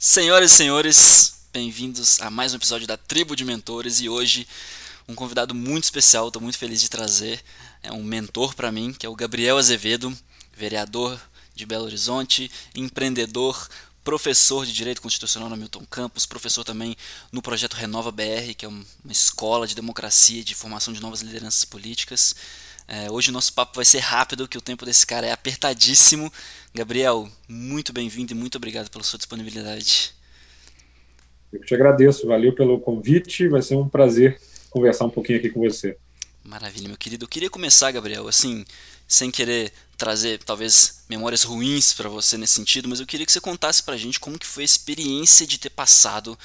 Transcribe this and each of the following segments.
Senhoras e senhores, bem-vindos a mais um episódio da Tribo de Mentores e hoje um convidado muito especial, estou muito feliz de trazer, é um mentor para mim, que é o Gabriel Azevedo, vereador de Belo Horizonte, empreendedor, professor de Direito Constitucional na Milton Campos, professor também no projeto Renova BR, que é uma escola de democracia e de formação de novas lideranças políticas. É, hoje o nosso papo vai ser rápido, que o tempo desse cara é apertadíssimo. Gabriel, muito bem-vindo e muito obrigado pela sua disponibilidade. Eu te agradeço, valeu pelo convite, vai ser um prazer conversar um pouquinho aqui com você. Maravilha, meu querido. Eu queria começar, Gabriel, assim, sem querer trazer talvez memórias ruins para você nesse sentido, mas eu queria que você contasse pra gente como que foi a experiência de ter passado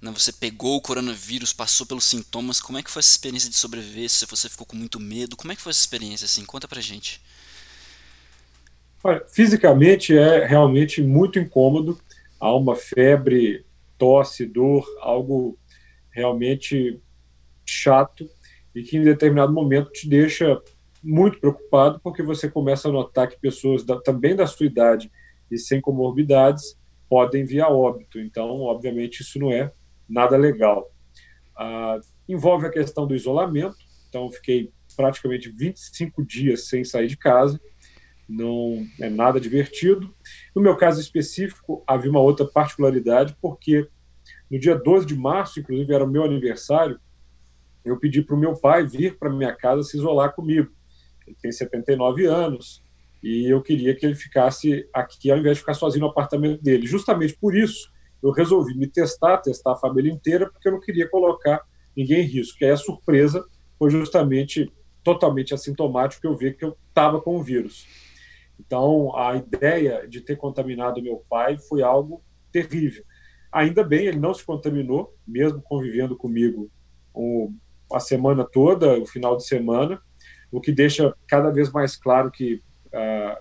né, você pegou o coronavírus, passou pelos sintomas, como é que foi essa experiência de sobreviver? Se você ficou com muito medo, como é que foi essa experiência assim? Conta pra gente. Olha, fisicamente é realmente muito incômodo. Há uma febre, tosse, dor, algo realmente chato e que em determinado momento te deixa muito preocupado porque você começa a notar que pessoas da, também da sua idade e sem comorbidades podem vir a óbito. Então, obviamente, isso não é nada legal. Ah, envolve a questão do isolamento, então fiquei praticamente 25 dias sem sair de casa, não é nada divertido. No meu caso específico, havia uma outra particularidade, porque no dia 12 de março, inclusive era o meu aniversário, eu pedi para o meu pai vir para minha casa se isolar comigo. Ele tem 79 anos e eu queria que ele ficasse aqui ao invés de ficar sozinho no apartamento dele. Justamente por isso, eu resolvi me testar, testar a família inteira, porque eu não queria colocar ninguém em risco. E aí a surpresa foi justamente totalmente assintomático eu vi que eu estava com o vírus. Então, a ideia de ter contaminado meu pai foi algo terrível. Ainda bem, ele não se contaminou, mesmo convivendo comigo a semana toda, o final de semana, o que deixa cada vez mais claro que uh,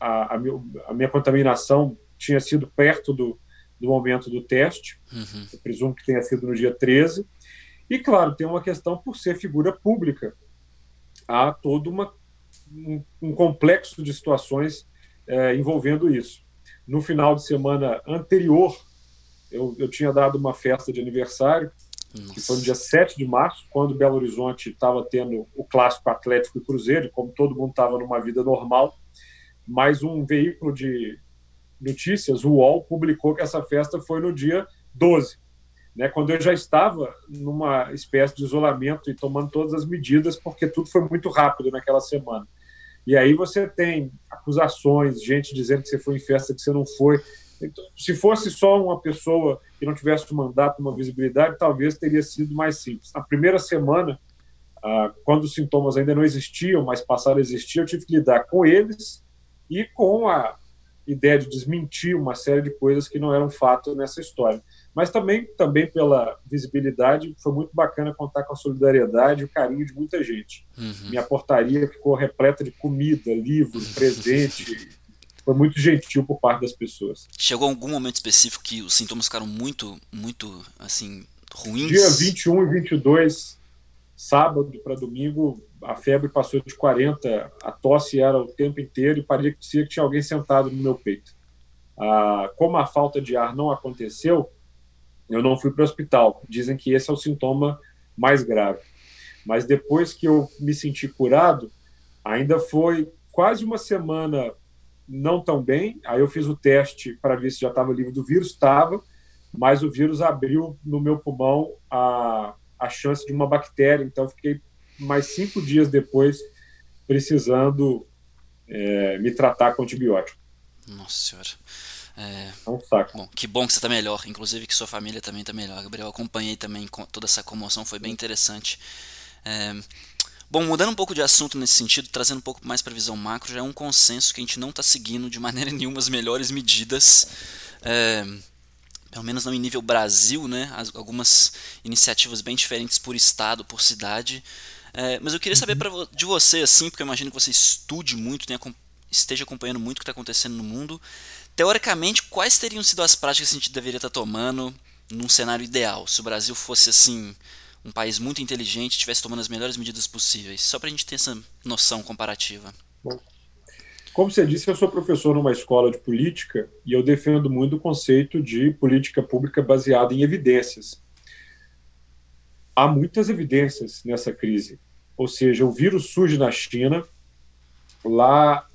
a, a, a minha contaminação tinha sido perto do, do momento do teste. Uhum. Eu presumo que tenha sido no dia 13. E, claro, tem uma questão por ser figura pública. Há todo uma, um, um complexo de situações é, envolvendo isso. No final de semana anterior, eu, eu tinha dado uma festa de aniversário, Nossa. que foi no dia 7 de março, quando Belo Horizonte estava tendo o clássico Atlético e Cruzeiro, como todo mundo estava numa vida normal, mais um veículo de, notícias, o UOL publicou que essa festa foi no dia 12, né, quando eu já estava numa espécie de isolamento e tomando todas as medidas, porque tudo foi muito rápido naquela semana. E aí você tem acusações, gente dizendo que você foi em festa que você não foi. Então, se fosse só uma pessoa que não tivesse um mandato, uma visibilidade, talvez teria sido mais simples. Na primeira semana, ah, quando os sintomas ainda não existiam, mas passaram a existir, eu tive que lidar com eles e com a ideia de desmentir uma série de coisas que não eram fato nessa história. Mas também, também pela visibilidade, foi muito bacana contar com a solidariedade e o carinho de muita gente. Uhum. Minha portaria ficou repleta de comida, livro, presente. Foi muito gentil por parte das pessoas. Chegou algum momento específico que os sintomas ficaram muito, muito, assim, ruins? Dia 21 e 22 sábado para domingo, a febre passou de 40, a tosse era o tempo inteiro e parecia que tinha alguém sentado no meu peito. Ah, como a falta de ar não aconteceu, eu não fui para o hospital. Dizem que esse é o sintoma mais grave. Mas depois que eu me senti curado, ainda foi quase uma semana não tão bem. Aí eu fiz o teste para ver se já estava livre do vírus, estava, mas o vírus abriu no meu pulmão a a chance de uma bactéria. Então, fiquei mais cinco dias depois precisando é, me tratar com antibiótico. Nossa senhora. É, é um saco. Bom, que bom que você está melhor, inclusive que sua família também está melhor. Gabriel, acompanhei também toda essa comoção, foi bem interessante. É, bom, mudando um pouco de assunto nesse sentido, trazendo um pouco mais para a visão macro, já é um consenso que a gente não está seguindo de maneira nenhuma as melhores medidas. É, pelo menos não em nível Brasil, né? algumas iniciativas bem diferentes por estado, por cidade. É, mas eu queria saber pra, de você, assim, porque eu imagino que você estude muito, tenha, esteja acompanhando muito o que está acontecendo no mundo. Teoricamente, quais teriam sido as práticas que a gente deveria estar tá tomando num cenário ideal? Se o Brasil fosse, assim, um país muito inteligente, estivesse tomando as melhores medidas possíveis, só para a gente ter essa noção comparativa. Bom, Como você disse, eu sou professor numa escola de política e eu defendo muito o conceito de política pública baseada em evidências. Há muitas evidências nessa crise. Ou seja, o vírus surge na China, lá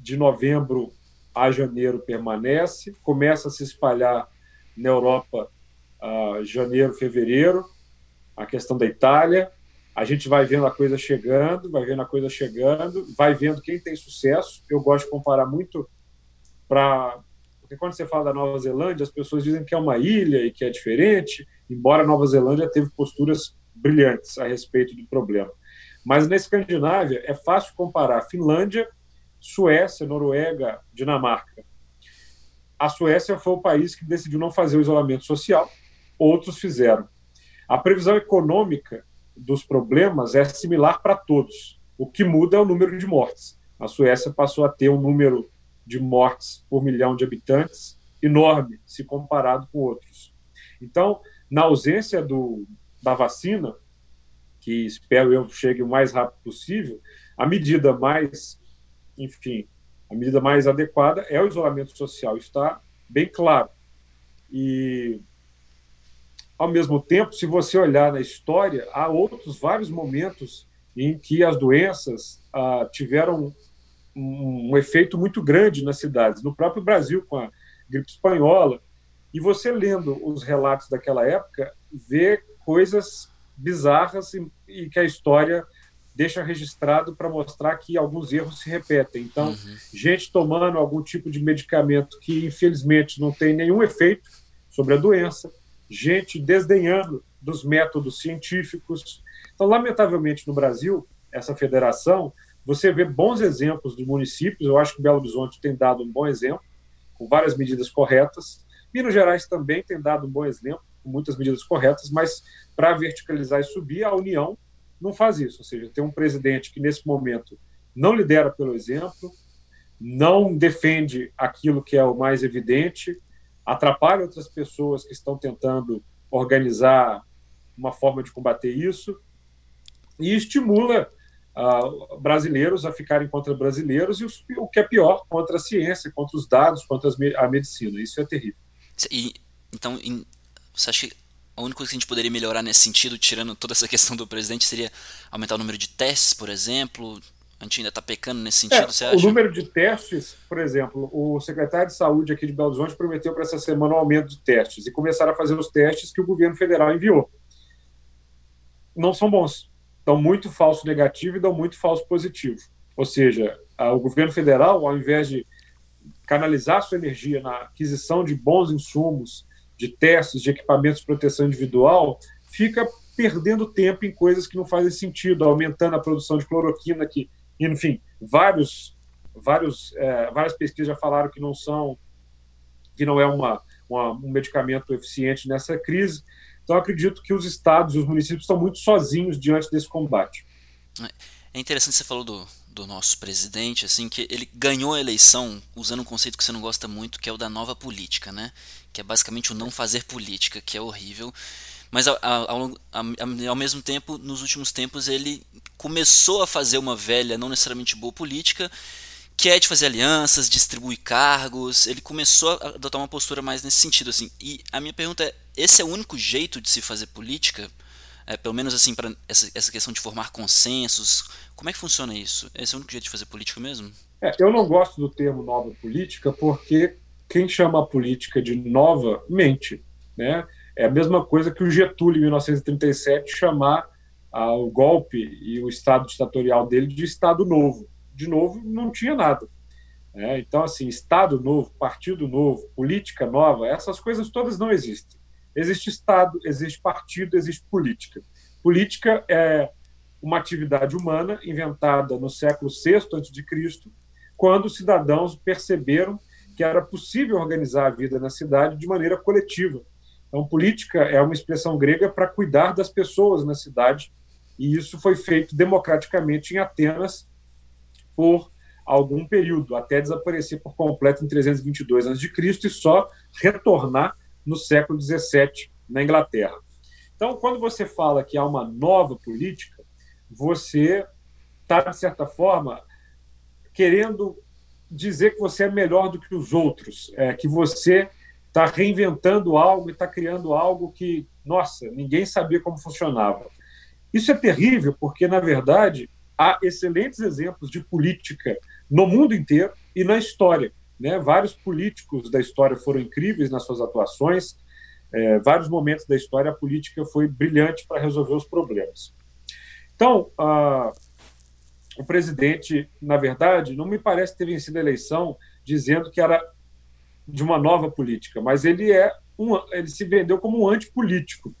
de novembro a janeiro permanece, começa a se espalhar na Europa a janeiro, fevereiro, a questão da Itália, a gente vai vendo a coisa chegando, vai vendo a coisa chegando, vai vendo quem tem sucesso. Eu gosto de comparar muito para. Porque quando você fala da Nova Zelândia, as pessoas dizem que é uma ilha e que é diferente, embora a Nova Zelândia teve posturas brilhantes a respeito do problema. Mas na Escandinávia é fácil comparar Finlândia, Suécia, Noruega, Dinamarca. A Suécia foi o país que decidiu não fazer o isolamento social, outros fizeram. A previsão econômica dos problemas é similar para todos. O que muda é o número de mortes. A Suécia passou a ter um número de mortes por milhão de habitantes enorme, se comparado com outros. Então, na ausência do, da vacina, que espero eu chegue o mais rápido possível, a medida mais, enfim, a medida mais adequada é o isolamento social, está bem claro. E ao mesmo tempo, se você olhar na história, há outros vários momentos em que as doenças ah, tiveram um, um, efeito muito grande nas cidades. No próprio Brasil, com a gripe espanhola. E você lendo os relatos daquela época, vê coisas bizarras e, e que a história deixa registrado para mostrar que alguns erros se repetem. Então, uhum. gente tomando algum tipo de medicamento que, infelizmente, não tem nenhum efeito sobre a doença, gente desdenhando dos métodos científicos. Então, lamentavelmente, no Brasil, essa federação, você vê bons exemplos de municípios, eu acho que Belo Horizonte tem dado um bom exemplo, com várias medidas corretas. Minas Gerais também tem dado um bom exemplo, com muitas medidas corretas, mas para verticalizar e subir, a União não faz isso. Ou seja, tem um presidente que, nesse momento, não lidera pelo exemplo, não defende aquilo que é o mais evidente, atrapalha outras pessoas que estão tentando organizar uma forma de combater isso e estimula uh, brasileiros a ficarem contra brasileiros e o que é pior, contra a ciência, contra os dados, contra a medicina. Isso é terrível. E, então, em, você acha que a única coisa que a gente poderia melhorar nesse sentido, tirando toda essa questão do presidente, seria aumentar o número de testes, por exemplo, a gente ainda está pecando nesse sentido, é, você acha? O número de testes, por exemplo, o secretário de Saúde aqui de Belo Horizonte prometeu para essa semana um aumento de testes e começaram a fazer os testes que o governo federal enviou. Não são bons. Dão muito falso negativo e dão muito falso positivo. Ou seja, o governo federal, ao invés de canalizar sua energia na aquisição de bons insumos, de testes, de equipamentos de proteção individual, fica perdendo tempo em coisas que não fazem sentido, aumentando a produção de cloroquina, que enfim, vários, vários, é, várias pesquisas já falaram que não são, que não é uma, uma, um medicamento eficiente nessa crise. Então, acredito que os estados e os municípios estão muito sozinhos diante desse combate. É interessante você falou do, do nosso presidente, assim, que ele ganhou a eleição usando um conceito que você não gosta muito, que é o da nova política, né? Que é basicamente o não fazer política, que é horrível. Mas ao, ao, ao, mesmo tempo, nos últimos tempos, ele começou a fazer uma velha, não necessariamente boa política, que é de fazer alianças, distribuir cargos. Ele começou a adotar uma postura mais nesse sentido, assim. E a minha pergunta é: esse é o único jeito de se fazer política? É, pelo menos assim para essa, essa questão de formar consensos. Como é que funciona isso? Esse é o único jeito de fazer política mesmo? É, eu não gosto do termo nova política porque quem chama a política de nova mente, né? É a mesma coisa que o Getúlio, em 1937, chamar ah, o golpe e o Estado ditatorial dele de Estado Novo. De novo, não tinha nada. É, então, assim, Estado novo, Partido novo, política nova, essas coisas todas não existem. Existe Estado, existe partido, existe política. Política é uma atividade humana inventada no século VI a.C., quando os cidadãos perceberam que era possível organizar a vida na cidade de maneira coletiva, então, política é uma expressão grega para cuidar das pessoas na cidade, e isso foi feito democraticamente em Atenas por algum período, até desaparecer por completo em 322 a.C. e só retornar no século 17 na Inglaterra. Então, quando você fala que há uma nova política, você está, de certa forma, querendo dizer que você é melhor do que os outros, é, que você está reinventando algo e está criando algo que, nossa, ninguém sabia como funcionava. Isso é terrível, porque, na verdade, há excelentes exemplos de política no mundo inteiro e na história. Né? Vários políticos da história foram incríveis nas suas atuações, é, vários momentos da história a política foi brilhante para resolver os problemas. Então, o presidente, na verdade, não me parece ter vencido a eleição dizendo que era de uma nova política, mas ele é um, ele se vendeu como um antipolítico.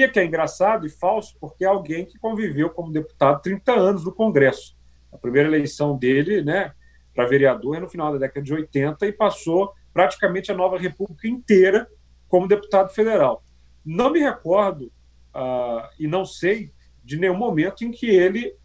E é que é engraçado e falso, porque é alguém que conviveu como deputado 30 anos no Congresso. A primeira eleição dele, né, para vereador é no final da década de 80 e passou praticamente a nova república inteira como deputado federal. Não me recordo uh, e não sei de nenhum momento em que ele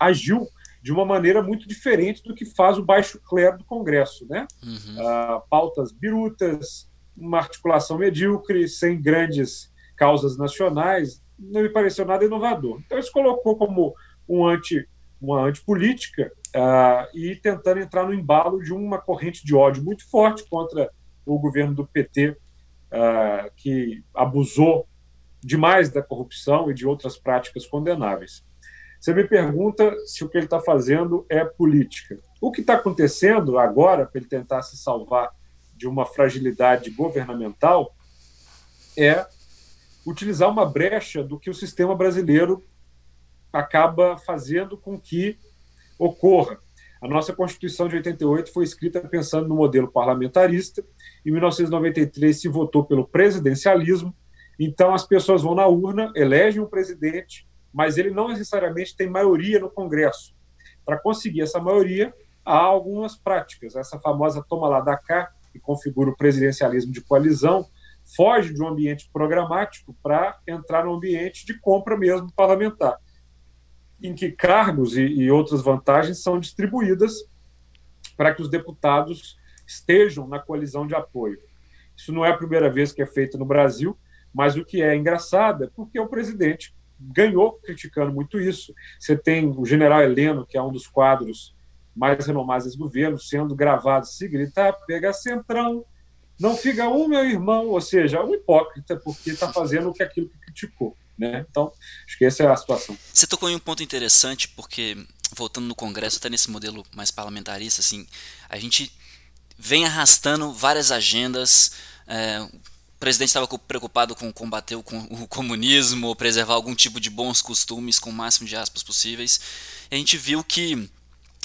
agiu de uma maneira muito diferente do que faz o baixo clero do Congresso, né? Uhum. Uh, pautas birutas, uma articulação medíocre, sem grandes causas nacionais, não me pareceu nada inovador. Então, isso colocou como um anti, uma antipolítica uh, e tentando entrar no embalo de uma corrente de ódio muito forte contra o governo do PT, uh, ah, que abusou demais da corrupção e de outras práticas condenáveis. Você me pergunta se o que ele está fazendo é política. O que está acontecendo agora, para ele tentar se salvar de uma fragilidade governamental, é utilizar uma brecha do que o sistema brasileiro acaba fazendo com que ocorra. A nossa Constituição de 88 foi escrita pensando no modelo parlamentarista. Em 1993 se votou pelo presidencialismo. Então as pessoas vão na urna, elegem um presidente mas ele não necessariamente tem maioria no Congresso. Para conseguir essa maioria, há algumas práticas. Essa famosa toma lá da cá, que configura o presidencialismo de coalizão, foge de um ambiente programático para entrar no ambiente de compra mesmo parlamentar, em que cargos e, e outras vantagens são distribuídas para que os deputados estejam na coalizão de apoio. Isso não é a primeira vez que é feito no Brasil, mas o que é engraçado é porque o presidente ganhou criticando muito isso. Você tem o general Heleno, que é um dos quadros mais renomados desse governo, sendo gravado se gritar, pega centrão, não fica um meu irmão, ou seja, um hipócrita, porque está fazendo aquilo que criticou. Né? Então, acho que essa é a situação. Você tocou em um ponto interessante, porque, voltando no Congresso, até nesse modelo mais parlamentarista, assim, a gente vem arrastando várias agendas, é, o presidente estava preocupado com combater o, comunismo, ou preservar algum tipo de bons costumes com o máximo de aspas possíveis. E a gente viu que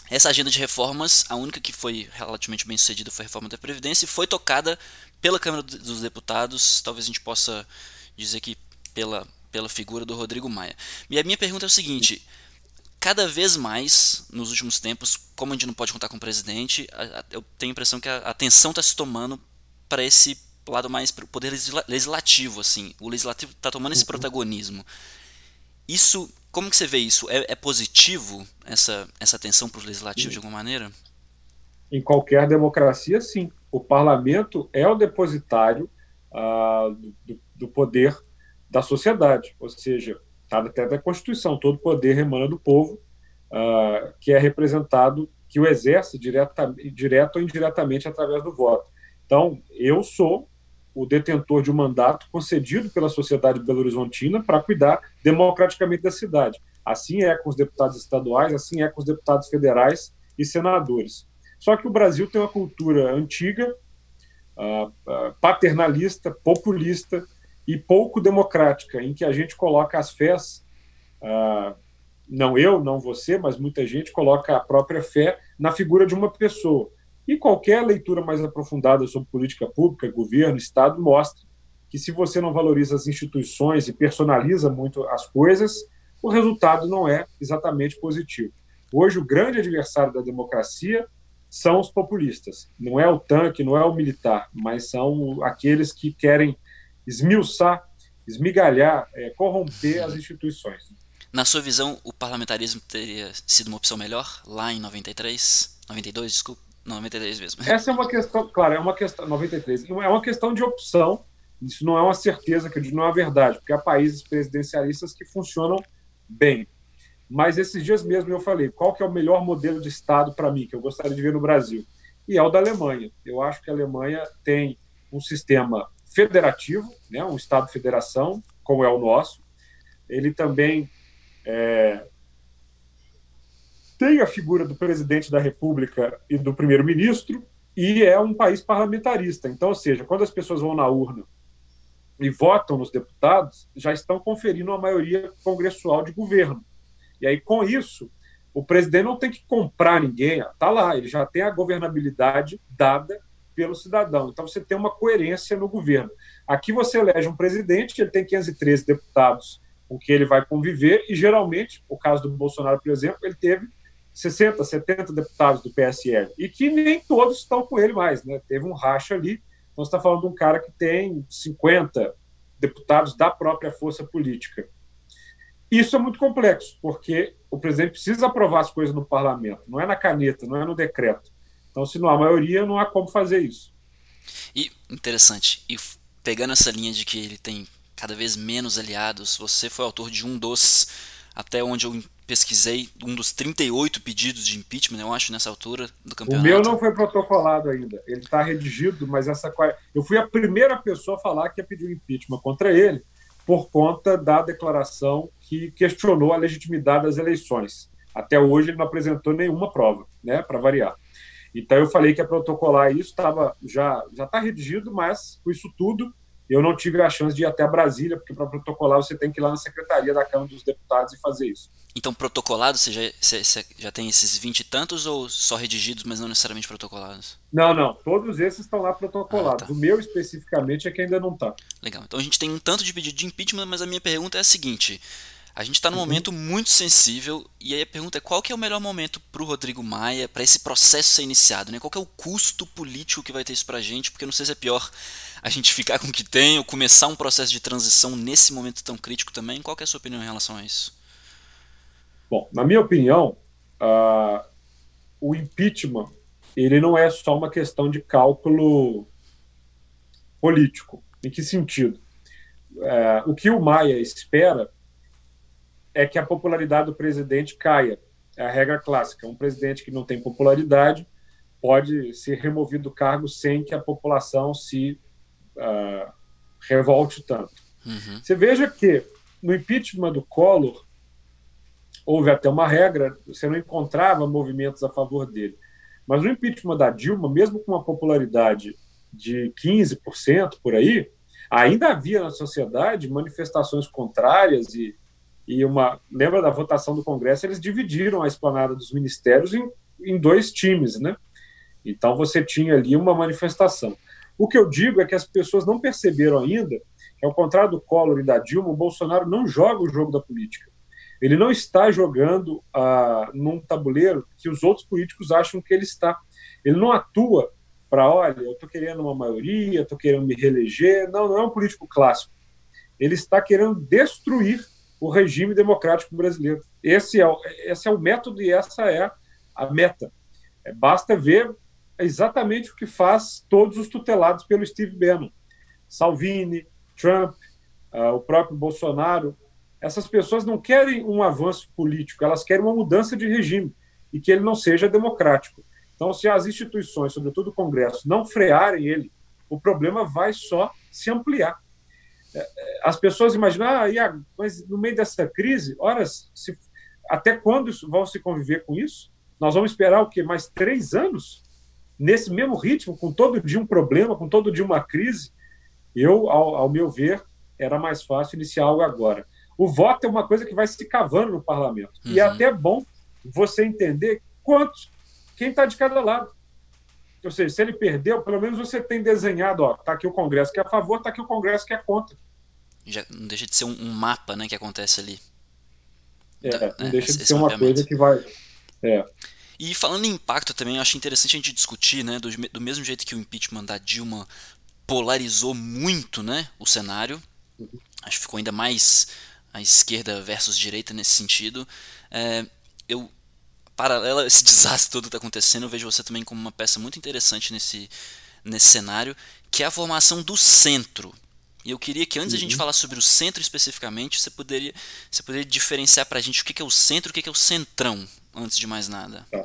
essa agenda de reformas, a única que foi relativamente bem sucedida foi a reforma da Previdência, e foi tocada pela Câmara dos Deputados, talvez a gente possa dizer que pela, pela figura do Rodrigo Maia. E a minha pergunta é o seguinte: cada vez mais, nos últimos tempos, como a gente não pode contar com o presidente, eu tenho a impressão que a atenção está se tomando para esse lado mais pro poder legislativo, assim. O legislativo está tomando esse uhum. protagonismo. Isso, como que você vê isso? É, é positivo essa, essa atenção para o legislativo de alguma maneira? Em qualquer democracia, sim. O parlamento é o depositário uh, do, do, poder da sociedade, ou seja, está até da Constituição, todo poder emana do povo, uh, que é representado, que o exerce direta, direto ou indiretamente através do voto. Então, eu sou o detentor de um mandato concedido pela sociedade belo-horizontina para cuidar democraticamente da cidade. Assim é com os deputados estaduais, assim é com os deputados federais e senadores. Só que o Brasil tem uma cultura antiga, uh, uh, paternalista, populista e pouco democrática, em que a gente coloca as fés, uh, não eu, não você, mas muita gente coloca a própria fé na figura de uma pessoa. E qualquer leitura mais aprofundada sobre política pública, governo, Estado, mostra que se você não valoriza as instituições e personaliza muito as coisas, o resultado não é exatamente positivo. Hoje, o grande adversário da democracia são os populistas. Não é o tanque, não é o militar, mas são aqueles que querem esmiuçar, esmigalhar, é, corromper as instituições. Na sua visão, o parlamentarismo teria sido uma opção melhor lá em 93? 92, desculpa? 93 mesmo. Essa é uma questão, claro, é uma questão, 93, é uma questão de opção, isso não é uma certeza, que não é uma verdade, porque há países presidencialistas que funcionam bem. Mas esses dias mesmo eu falei, qual que é o melhor modelo de Estado para mim, que eu gostaria de ver no Brasil? E é o da Alemanha. Eu acho que a Alemanha tem um sistema federativo, né, um Estado-federação, como é o nosso. Ele também é, tem a figura do presidente da República e do primeiro-ministro, e é um país parlamentarista. Então, ou seja, quando as pessoas vão na urna e votam nos deputados, já estão conferindo a maioria congressual de governo. E aí, com isso, o presidente não tem que comprar ninguém, está lá, ele já tem a governabilidade dada pelo cidadão. Então, você tem uma coerência no governo. Aqui você elege um presidente, ele tem 513 deputados com que ele vai conviver, e geralmente, o caso do Bolsonaro, por exemplo, ele teve 60, 70 deputados do PSL, e que nem todos estão com ele mais, né? Teve um racha ali. Então, você está falando de um cara que tem 50 deputados da própria força política. Isso é muito complexo, porque o presidente precisa aprovar as coisas no parlamento, não é na caneta, não é no decreto. Então, se não há maioria, não há como fazer isso. E interessante, e pegando essa linha de que ele tem cada vez menos aliados, você foi autor de um dos, até onde eu pesquisei um dos 38 pedidos de impeachment, eu acho, nessa altura do campeonato. O meu não foi protocolado ainda. Ele está redigido, mas essa. Eu fui a primeira pessoa a falar que ia pedir impeachment contra ele por conta da declaração que questionou a legitimidade das eleições. Até hoje ele não apresentou nenhuma prova, né, para variar. Então eu falei que ia protocolar isso, estava já já está redigido, mas com isso tudo eu não tive a chance de ir até Brasília, porque para protocolar você tem que ir lá na secretaria da Câmara dos Deputados e fazer isso. Então, protocolado, você já, você, já tem esses vinte e tantos ou só redigidos, mas não necessariamente protocolados? Não, não. Todos esses estão lá protocolados. Ah, tá. O meu, especificamente, é que ainda não está. Legal. Então, a gente tem um tanto de pedido de impeachment, mas a minha pergunta é a seguinte. A gente está num uhum. momento muito sensível e aí a pergunta é qual que é o melhor momento para o Rodrigo Maia para esse processo ser iniciado, né? Qual que é o custo político que vai ter isso para a gente? Porque não sei se é pior a gente ficar com o que tem ou começar um processo de transição nesse momento tão crítico também. Qual que é a sua opinião em relação a isso? Bom, na minha opinião, uh, o impeachment ele não é só uma questão de cálculo político. Em que sentido? Uh, o que o Maia espera é que a popularidade do presidente caia. É a regra clássica. Um presidente que não tem popularidade pode ser removido do cargo sem que a população se uh, revolte tanto. Uhum. Você veja que no impeachment do Collor houve até uma regra, você não encontrava movimentos a favor dele. Mas no impeachment da Dilma, mesmo com uma popularidade de 15% por aí, ainda havia na sociedade manifestações contrárias e e uma lembra da votação do Congresso eles dividiram a esplanada dos ministérios em, em dois times, né? Então você tinha ali uma manifestação. O que eu digo é que as pessoas não perceberam ainda que, ao contrário do Collor e da Dilma, o Bolsonaro não joga o jogo da política. Ele não está jogando ah, num tabuleiro que os outros políticos acham que ele está. Ele não atua para, olha, eu estou querendo uma maioria, estou querendo me reeleger. Não, não é um político clássico. Ele está querendo destruir o regime democrático brasileiro. Esse é, o, esse é o método e essa é a meta. É, basta ver exatamente o que faz todos os tutelados pelo Steve Bannon. Salvini, Trump, uh, o próprio Bolsonaro. Essas pessoas não querem um avanço político, elas querem uma mudança de regime e que ele não seja democrático. Então, se as instituições, sobretudo o Congresso, não frearem ele, o problema vai só se ampliar as pessoas imaginam, ah, mas no meio dessa crise, horas, se, até quando vão se conviver com isso? Nós vamos esperar o quê? Mais três anos? Nesse mesmo ritmo, com todo dia um problema, com todo dia uma crise? Eu, ao, ao meu ver, era mais fácil iniciar algo agora. O voto é uma coisa que vai se cavando no parlamento. Uhum. E é uhum. até bom você entender quantos, quem está de cada lado. Ou seja, se ele perdeu, pelo menos você tem desenhado, ó, tá aqui o Congresso que é a favor, tá aqui o Congresso que é contra. Já não deixa de ser um, um mapa, né, que acontece ali. É, da, não né, deixa de ser uma coisa que vai. É. E falando em impacto também, eu acho interessante a gente discutir, né, do, do mesmo jeito que o impeachment da Dilma polarizou muito, né, o cenário. Uhum. Acho que ficou ainda mais a esquerda versus direita nesse sentido. É, eu paralela a esse desastre todo que está acontecendo, eu vejo você também como uma peça muito interessante nesse, nesse cenário, que é a formação do centro. E eu queria que antes uhum. a gente falasse sobre o centro especificamente, você poderia, você poderia diferenciar para a gente o que é o centro e o que é o centrão, antes de mais nada. Tá.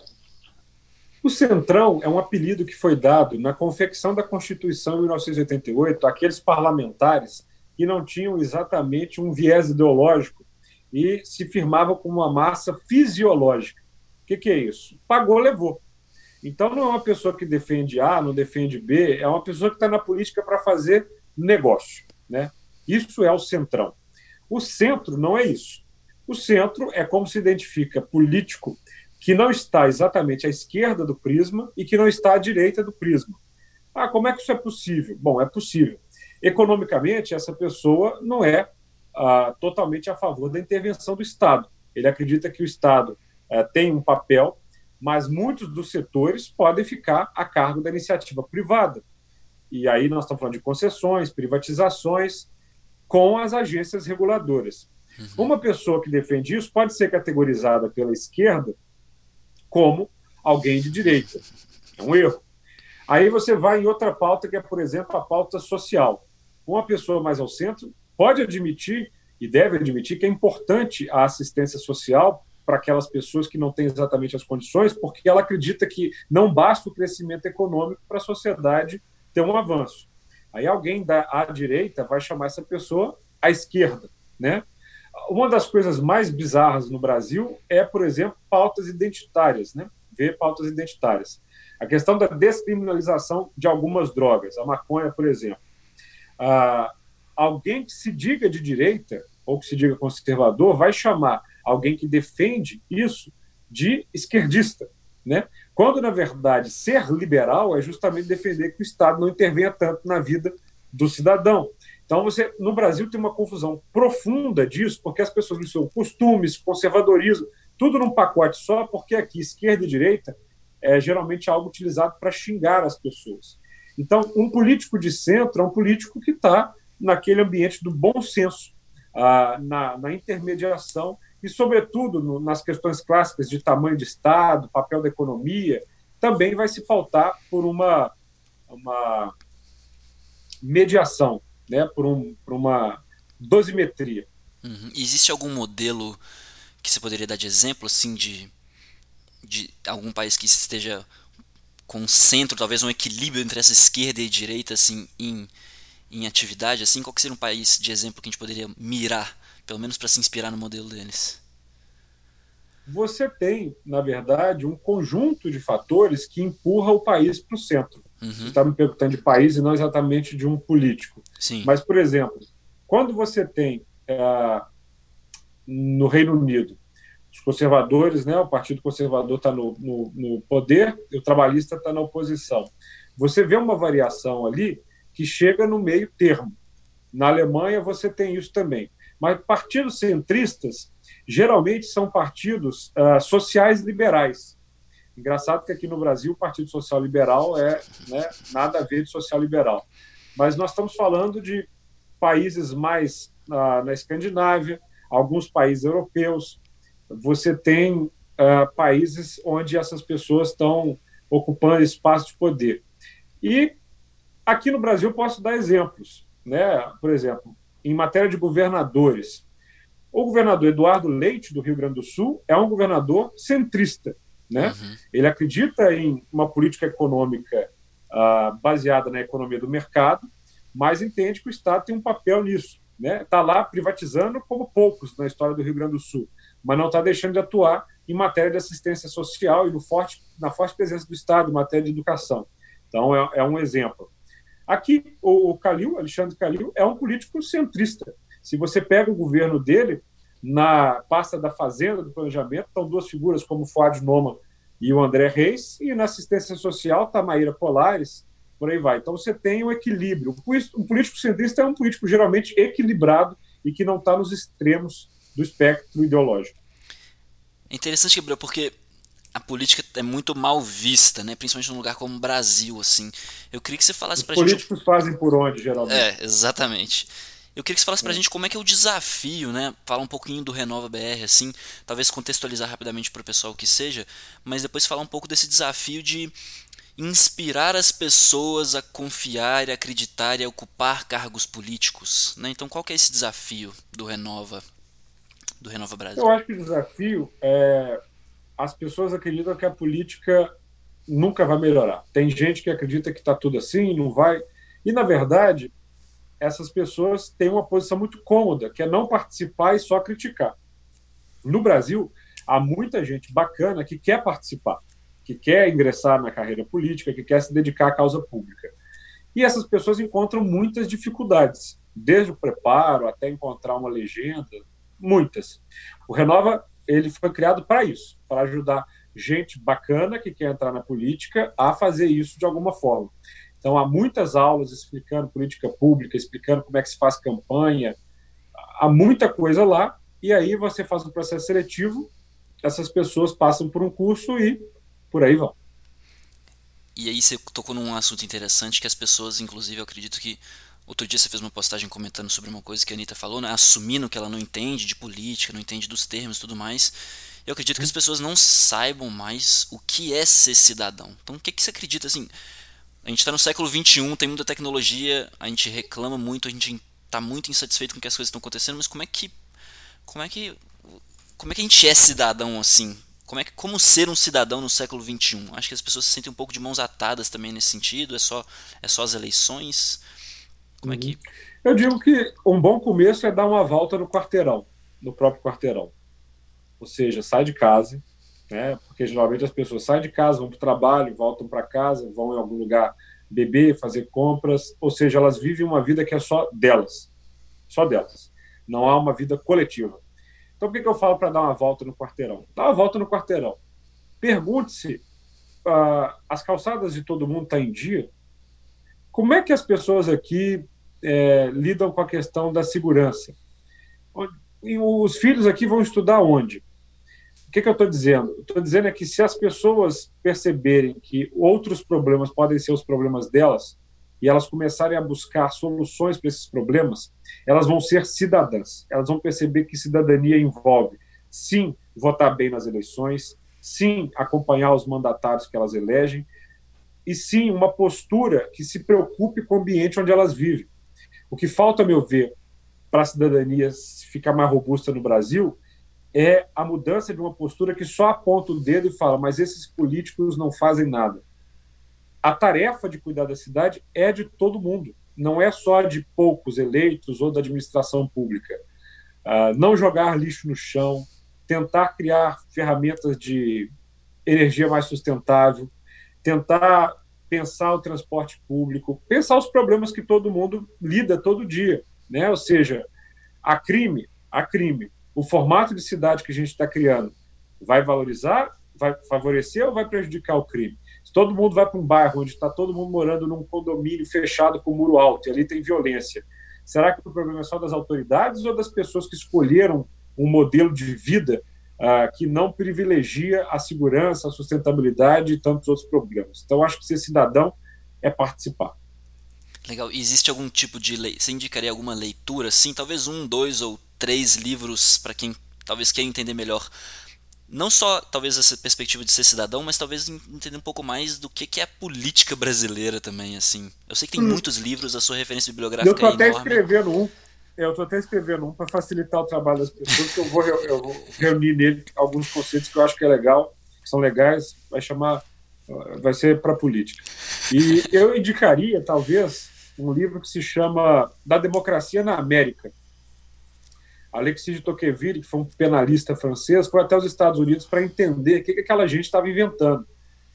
O Centrão é um apelido que foi dado na confecção da Constituição em 1988 àqueles parlamentares que não tinham exatamente um viés ideológico e se firmavam como uma massa fisiológica. O que, que é isso? Pagou, levou. Então não é uma pessoa que defende A, não defende B, é uma pessoa que está na política para fazer negócio. Né? Isso é o centrão. O centro não é isso. O centro é como se identifica político que não está exatamente à esquerda do prisma e que não está à direita do prisma. Ah, como é que isso é possível? Bom, é possível. Economicamente, essa pessoa não é ah, totalmente a favor da intervenção do Estado. Ele acredita que o Estado ah, tem um papel, mas muitos dos setores podem ficar a cargo da iniciativa privada. E aí nós estamos falando de concessões, privatizações, com as agências reguladoras. Uhum. Uma pessoa que defende isso pode ser categorizada pela esquerda como alguém de direita. É um erro. Aí você vai em outra pauta, que é, por exemplo, a pauta social. Uma pessoa mais ao centro pode admitir e deve admitir que é importante a assistência social para aquelas pessoas que não têm exatamente as condições, porque ela acredita que não basta o crescimento econômico para a sociedade ter um avanço. Aí alguém da à direita vai chamar essa pessoa à esquerda, né? Uma das coisas mais bizarras no Brasil é, por exemplo, pautas identitárias, né? Ver pautas identitárias. A questão da descriminalização de algumas drogas, a maconha, por exemplo. Ah, alguém que se diga de direita ou que se diga conservador vai chamar alguém que defende isso de esquerdista, né? Quando na verdade ser liberal é justamente defender que o Estado não intervenha tanto na vida do cidadão. Então, você no Brasil tem uma confusão profunda disso, porque as pessoas misturam costumes, conservadorismo, tudo num pacote só, porque aqui esquerda e direita é geralmente algo utilizado para xingar as pessoas. Então, um político de centro é um político que está naquele ambiente do bom senso, ah, na, na, intermediação e, sobretudo, no, nas questões clássicas de tamanho de Estado, papel da economia, também vai se pautar por uma, uma mediação né, por, um, por uma dosimetria. Uhum. Existe algum modelo que você poderia dar de exemplo, assim, de, de algum país que esteja com um centro, talvez um equilíbrio entre essa esquerda e direita, assim, em, em atividade, assim, qual que seria um país de exemplo que a gente poderia mirar, pelo menos para se inspirar no modelo deles? Você tem, na verdade, um conjunto de fatores que empurra o país para o centro. Uhum. Você está me perguntando de país e não exatamente de um político. Sim. Mas, por exemplo, quando você tem é, no Reino Unido os conservadores, né, o Partido Conservador está no, no, no, poder e o trabalhista está na oposição. Você vê uma variação ali que chega no meio termo. Na Alemanha você tem isso também. Mas partidos centristas geralmente são partidos uh, sociais liberais. Engraçado que aqui no Brasil o Partido Social Liberal é né, nada a ver de social liberal. Mas nós estamos falando de países mais uh, na Escandinávia, alguns países europeus. Você tem uh, países onde essas pessoas estão ocupando espaço de poder. E aqui no Brasil posso dar exemplos. Né? Por exemplo, em matéria de governadores, o governador Eduardo Leite, do Rio Grande do Sul, é um governador centrista. Né? Uhum. Ele acredita em uma política econômica uh, baseada na economia do mercado, mas entende que o Estado tem um papel nisso. Está né? Tá lá privatizando como poucos na história do Rio Grande do Sul, mas não está deixando de atuar em matéria de assistência social e no forte, na forte presença do Estado em matéria de educação. Então, é, é um exemplo. Aqui, o, o Calil, Alexandre Calil, é um político centrista. Se você pega o governo dele, na pasta da Fazenda, do Planejamento, estão duas figuras como Fuad Noma e o André Reis, e na assistência social está Maíra Colares, por aí vai. Então você tem um equilíbrio. Um político centrista é um político geralmente equilibrado e que não está nos extremos do espectro ideológico. É interessante, Gabriel, porque a política é muito mal vista, né? principalmente num lugar como o Brasil. assim. Eu queria que você falasse para gente. Os políticos fazem por onde, geralmente? É, exatamente. Eu queria que você falasse pra é. gente como é que é o desafio, né? Falar um pouquinho do Renova BR, assim, talvez contextualizar rapidamente para o pessoal que seja, mas depois falar um pouco desse desafio de, inspirar as pessoas a confiar e acreditar e a ocupar cargos políticos. Né? Então, qual que é esse desafio do Renova, do Renova Brasil? Eu acho que o desafio é as pessoas acreditam que a política nunca vai melhorar. Tem gente que acredita que está tudo assim, não vai. E na verdade, essas pessoas têm uma posição muito cômoda, que é não participar e só criticar. No Brasil, há muita gente bacana que quer participar que quer ingressar na carreira política, que quer se dedicar à causa pública. E essas pessoas encontram muitas dificuldades, desde o preparo até encontrar uma legenda, muitas. O Renova ele foi criado para isso, para ajudar gente bacana que quer entrar na política a fazer isso de alguma forma. Então há muitas aulas explicando política pública, explicando como é que se faz campanha, há muita coisa lá. E aí você faz um processo seletivo, essas pessoas passam por um curso e por aí vão. E aí você tocou num assunto interessante que as pessoas, inclusive, eu acredito que outro dia você fez uma postagem comentando sobre uma coisa que a Anitta falou, né? Assumindo que ela não entende de política, não entende dos termos e tudo mais. Eu acredito que as pessoas não saibam mais o que é ser cidadão. Então, o que, que você acredita assim? A gente está no século XXI, tem muita tecnologia, a gente reclama muito, a gente está muito insatisfeito com o que as coisas estão acontecendo, mas como é que, como é que, como é que a gente é cidadão assim? como é que como ser um cidadão no século XXI? Acho que as pessoas se sentem um pouco de mãos atadas também nesse sentido. É só é só as eleições. Como é que? Eu digo que um bom começo é dar uma volta no quarteirão, no próprio quarteirão. Ou seja, sai de casa, né? Porque geralmente as pessoas saem de casa, vão para o trabalho, voltam para casa, vão em algum lugar beber, fazer compras, ou seja, elas vivem uma vida que é só delas, só delas. Não há uma vida coletiva. Então, por que, que eu falo para dar uma volta no quarteirão? Dá uma volta no quarteirão. Pergunte-se: uh, as calçadas de todo mundo estão tá em dia? Como é que as pessoas aqui é, lidam com a questão da segurança? E os filhos aqui vão estudar onde? O que, que eu estou dizendo? Estou dizendo é que se as pessoas perceberem que outros problemas podem ser os problemas delas, e elas começarem a buscar soluções para esses problemas, elas vão ser cidadãs. Elas vão perceber que cidadania envolve, sim, votar bem nas eleições, sim, acompanhar os mandatários que elas elegem, e sim, uma postura que se preocupe com o ambiente onde elas vivem. O que falta, a meu ver, para a cidadania ficar mais robusta no Brasil é a mudança de uma postura que só aponta o dedo e fala, mas esses políticos não fazem nada a tarefa de cuidar da cidade é de todo mundo, não é só de poucos eleitos ou da administração pública. Uh, não jogar lixo no chão, tentar criar ferramentas de energia mais sustentável, tentar pensar o transporte público, pensar os problemas que todo mundo lida todo dia, né? Ou seja, a crime, a crime, o formato de cidade que a gente está criando vai valorizar, vai favorecer ou vai prejudicar o crime? Se todo mundo vai para um bairro onde está todo mundo morando num condomínio fechado com muro alto e ali tem violência, será que o problema é só das autoridades ou das pessoas que escolheram um modelo de vida uh, que não privilegia a segurança, a sustentabilidade e tantos outros problemas? Então, acho que ser cidadão é participar. Legal. Existe algum tipo de lei? Você indicaria alguma leitura? Sim, talvez um, dois ou três livros para quem talvez queira entender melhor não só talvez essa perspectiva de ser cidadão, mas talvez entender um pouco mais do que, que é a política brasileira também, assim. Eu sei que tem hum. muitos livros, a sua referência bibliográfica eu tô é até escrevendo um. Eu estou até escrevendo um para facilitar o trabalho das pessoas, que eu vou, eu vou reunir nele alguns conceitos que eu acho que é legal, que são legais, vai chamar, vai ser para política. E eu indicaria, talvez, um livro que se chama Da Democracia na América, Alexis de Tocqueville, que foi um penalista francês, foi até os Estados Unidos para entender o que, que aquela gente estava inventando.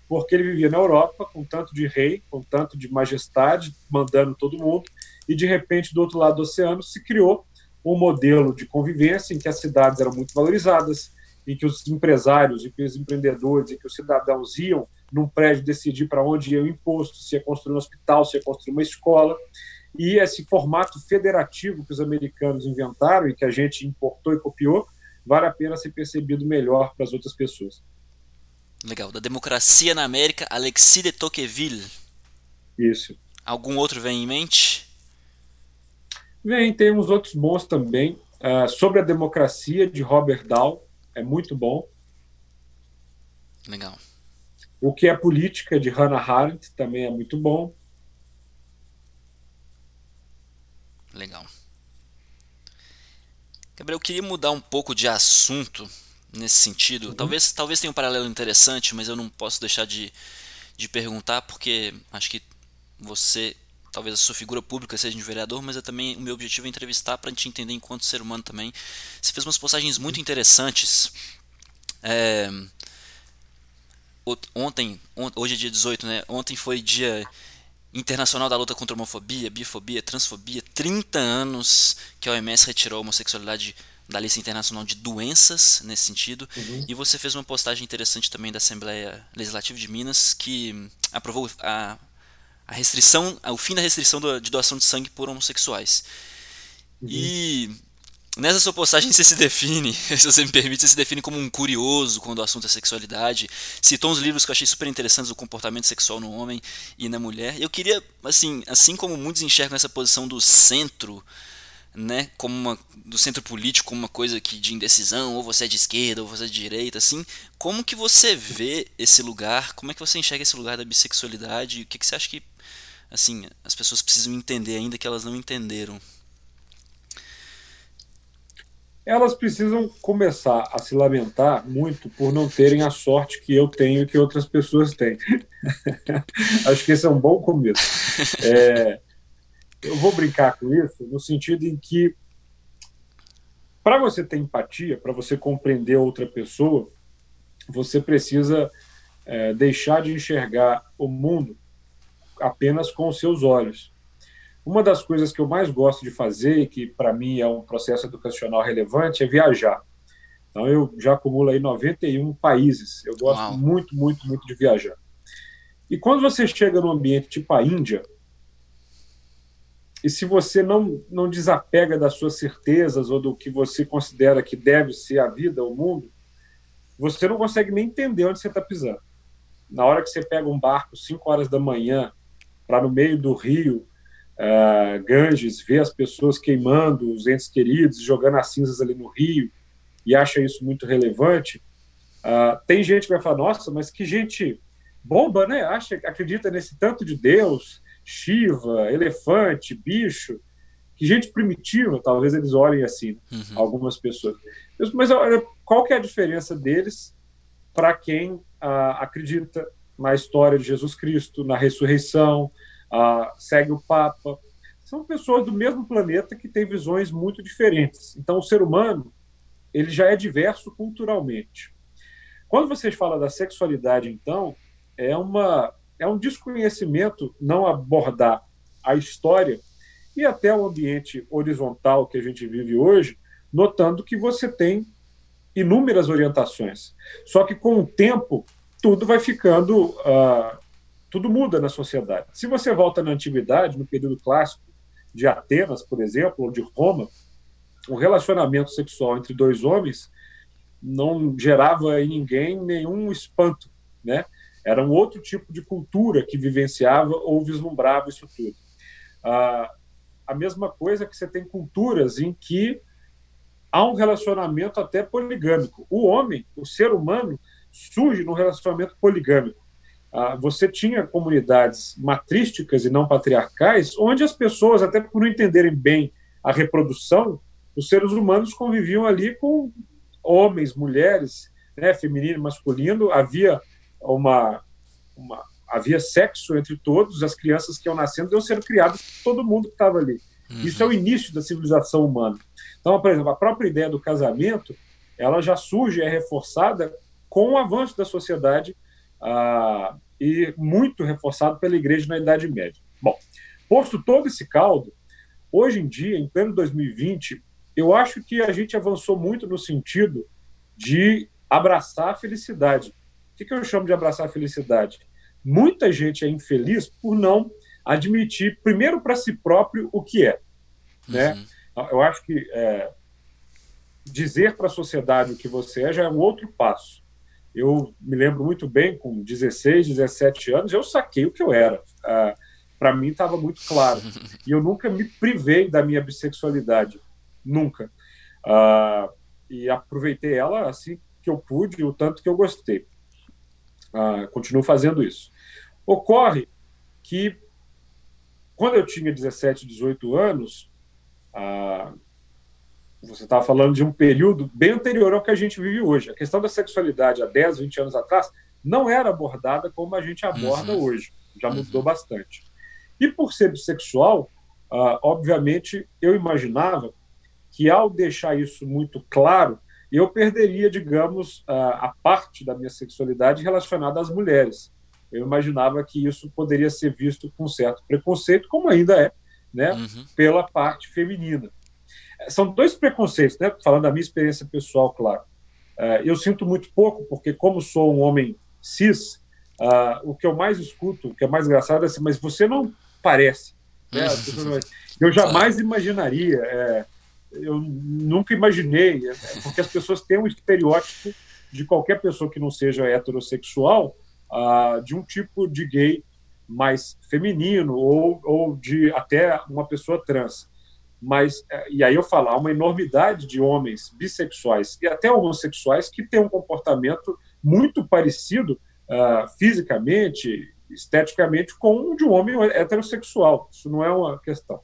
Porque ele vivia na Europa com tanto de rei, com tanto de majestade, mandando todo mundo, e de repente, do outro lado do oceano, se criou um modelo de convivência em que as cidades eram muito valorizadas, em que os empresários, e que os empreendedores, e que os cidadãos iam num prédio decidir para onde ia o imposto, se ia construir um hospital, se ia construir uma escola, e esse formato federativo que os americanos inventaram e que a gente importou e copiou, vale a pena ser percebido melhor para as outras pessoas. Legal. Da Democracia na América, Alexis de Tocqueville. Isso. Algum outro vem em mente? Vem, tem uns outros bons também. Uh, sobre a democracia, de Robert Dahl, é muito bom. Legal. O que é política de Hannah Arendt também é muito bom. Legal. Gabriel, eu queria mudar um pouco de assunto nesse sentido. Uhum. Talvez, talvez tenha um paralelo interessante, mas eu não posso deixar de, de perguntar, porque acho que você, talvez a sua figura pública seja de vereador, mas é também o meu objetivo é entrevistar para a gente entender enquanto ser humano também. Você fez umas postagens muito interessantes. É, ontem, hoje é dia 18, né? Ontem foi dia internacional da luta contra a homofobia, bifobia, transfobia. 30 anos que a OMS retirou a homossexualidade da lista internacional de doenças nesse sentido. Uhum. E você fez uma postagem interessante também da Assembleia Legislativa de Minas que aprovou a, a restrição, o fim da restrição de doação de sangue por homossexuais. Uhum. E Nessa sua postagem você se define, se você me permite, você se define como um curioso quando o assunto é sexualidade. Citou uns livros que eu achei super interessantes do comportamento sexual no homem e na mulher. Eu queria, assim, assim como muitos enxergam essa posição do centro, né, como uma do centro político como uma coisa que de indecisão, ou você é de esquerda ou você é de direita, assim, como que você vê esse lugar? Como é que você enxerga esse lugar da bissexualidade? O que, que você acha que assim, as pessoas precisam entender ainda que elas não entenderam? elas precisam começar a se lamentar muito por não terem a sorte que eu tenho e que outras pessoas têm. Acho que esse é um bom começo. É, eu vou brincar com isso no sentido em que, para você ter empatia, para você compreender outra pessoa, você precisa é, deixar de enxergar o mundo apenas com os seus olhos. Uma das coisas que eu mais gosto de fazer, e que para mim é um processo educacional relevante, é viajar. Então eu já acumulo aí 91 países. Eu gosto Uau. muito, muito, muito de viajar. E quando você chega num ambiente tipo a Índia, e se você não, não desapega das suas certezas ou do que você considera que deve ser a vida, o mundo, você não consegue nem entender onde você está pisando. Na hora que você pega um barco 5 horas da manhã para no meio do rio uh, Ganges, vê as pessoas queimando os entes queridos, jogando as cinzas ali no rio, e acha isso muito relevante, uh, tem gente que vai falar, nossa, mas que gente bomba, né? Acha, acredita nesse tanto de Deus, Shiva, elefante, bicho, que gente primitiva, talvez eles olhem assim, uhum. algumas pessoas. Mas olha, qual que é a diferença deles para quem uh, acredita na história de Jesus Cristo, na ressurreição, uh, segue o Papa. São pessoas do mesmo planeta que têm visões muito diferentes. Então, o ser humano ele já é diverso culturalmente. Quando vocês falam da sexualidade, então, é, uma, é um desconhecimento não abordar a história e até o ambiente horizontal que a gente vive hoje, notando que você tem inúmeras orientações. Só que com o tempo, tudo vai ficando uh, tudo muda na sociedade. Se você volta na antiguidade, no período clássico de Atenas, por exemplo, ou de Roma, o relacionamento sexual entre dois homens não gerava em ninguém nenhum espanto, né? Era um outro tipo de cultura que vivenciava ou vislumbrava isso tudo. Ah, a mesma coisa que você tem culturas em que há um relacionamento até poligâmico. O homem, o ser humano, surge num relacionamento poligâmico. Ah, você tinha comunidades matrísticas e não patriarcais, onde as pessoas, até por não entenderem bem a reprodução, os seres humanos conviviam ali com homens, mulheres, né, feminino masculino, havia uma, uma, havia sexo entre todos, as crianças que iam nascendo iam sendo criadas por todo mundo que estava ali. Uhum. Isso é o início da civilização humana. Então, por exemplo, a própria ideia do casamento, ela já surge, é reforçada com o avanço da sociedade ah, e muito reforçado pela igreja na Idade Média. Bom, posto todo esse caldo, hoje em dia, em pleno 2020, eu acho que a gente avançou muito no sentido de abraçar a felicidade. O que, eu chamo de abraçar a felicidade? Muita gente é infeliz por não admitir, primeiro para si próprio, o que é. Né? Uhum. Eu acho que é, dizer para a sociedade o que você é já é um outro passo. Eu me lembro muito bem, com 16, 17 anos, eu saquei o que eu era. Ah, Para mim estava muito claro. E eu nunca me privei da minha bissexualidade. Nunca. Ah, e aproveitei ela assim que eu pude, o tanto que eu gostei. Uh, continuo fazendo isso. Ocorre que, quando eu tinha 17, 18 anos, uh, você estava falando de um período bem anterior ao que a gente vive hoje. A questão da sexualidade há 10, 20 anos atrás não era abordada como a gente aborda uhum. hoje. Já uhum. mudou bastante. E por ser bissexual, uh, obviamente, eu imaginava que ao deixar isso muito claro, eu perderia, digamos, a, a parte da minha sexualidade relacionada às mulheres. Eu imaginava que isso poderia ser visto com certo preconceito, como ainda é, né, uhum. pela parte feminina. São dois preconceitos, né, falando da minha experiência pessoal, claro. Uh, eu sinto muito pouco, porque como sou um homem cis, uh, o que eu mais escuto, o que é mais engraçado é assim, mas você não parece. Né? Uhum. Eu jamais imaginaria. É, eu nunca imaginei, é, porque as pessoas têm um estereótipo de qualquer pessoa que não seja heterossexual, uh, de um tipo de gay mais feminino ou, ou de até uma pessoa trans. Mas, é, e aí eu falo, há uma enormidade de homens bissexuais e até homossexuais que têm um comportamento muito parecido uh, fisicamente, esteticamente, com o de um homem heterossexual. Isso não é uma questão.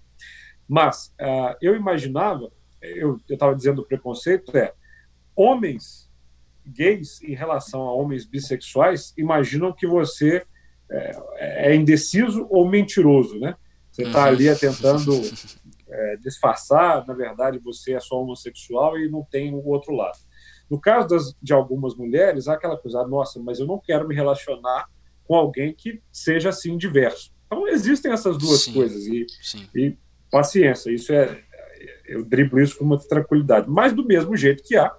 Mas uh, eu imaginava eu estava dizendo o preconceito é homens gays em relação a homens bissexuais imaginam que você é, é indeciso ou mentiroso, né? Você está ali tentando é, disfarçar, na verdade você é só homossexual e não tem o outro lado. No caso das, de algumas mulheres, há aquela coisa, ah, nossa, mas eu não quero me relacionar com alguém que seja assim diverso. Então existem essas duas sim, coisas e, e paciência, isso é eu driblo isso com muita tranquilidade. Mas do mesmo jeito que há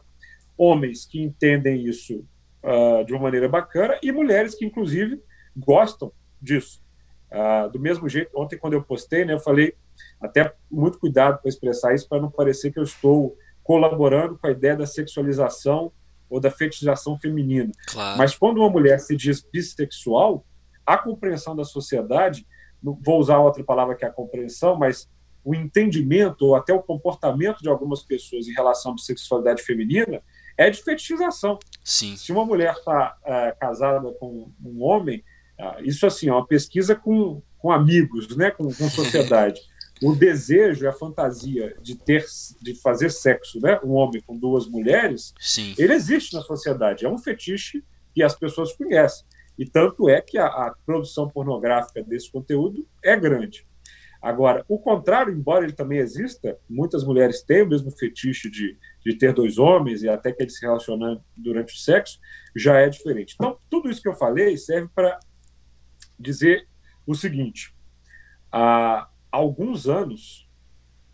homens que entendem isso uh, de uma maneira bacana e mulheres que, inclusive, gostam disso. Uh, do mesmo jeito, ontem, quando eu postei, né, eu falei até muito cuidado para expressar isso, para não parecer que eu estou colaborando com a ideia da sexualização ou da fetichização feminina. Claro. Mas quando uma mulher se diz bissexual, a compreensão da sociedade, vou usar outra palavra que é a compreensão, mas o entendimento ou até o comportamento de algumas pessoas em relação à sexualidade feminina é de fetichização. Sim. Se uma mulher está é, casada com um homem, é, isso assim é uma pesquisa com, com amigos, né, com, com sociedade. o desejo, a fantasia de ter, de fazer sexo, né, um homem com duas mulheres, Sim. ele existe na sociedade. É um fetiche que as pessoas conhecem. E tanto é que a, a produção pornográfica desse conteúdo é grande. Agora, o contrário, embora ele também exista, muitas mulheres têm o mesmo fetiche de, de ter dois homens e até que eles se relacionam durante o sexo, já é diferente. Então, tudo isso que eu falei serve para dizer o seguinte: há alguns anos,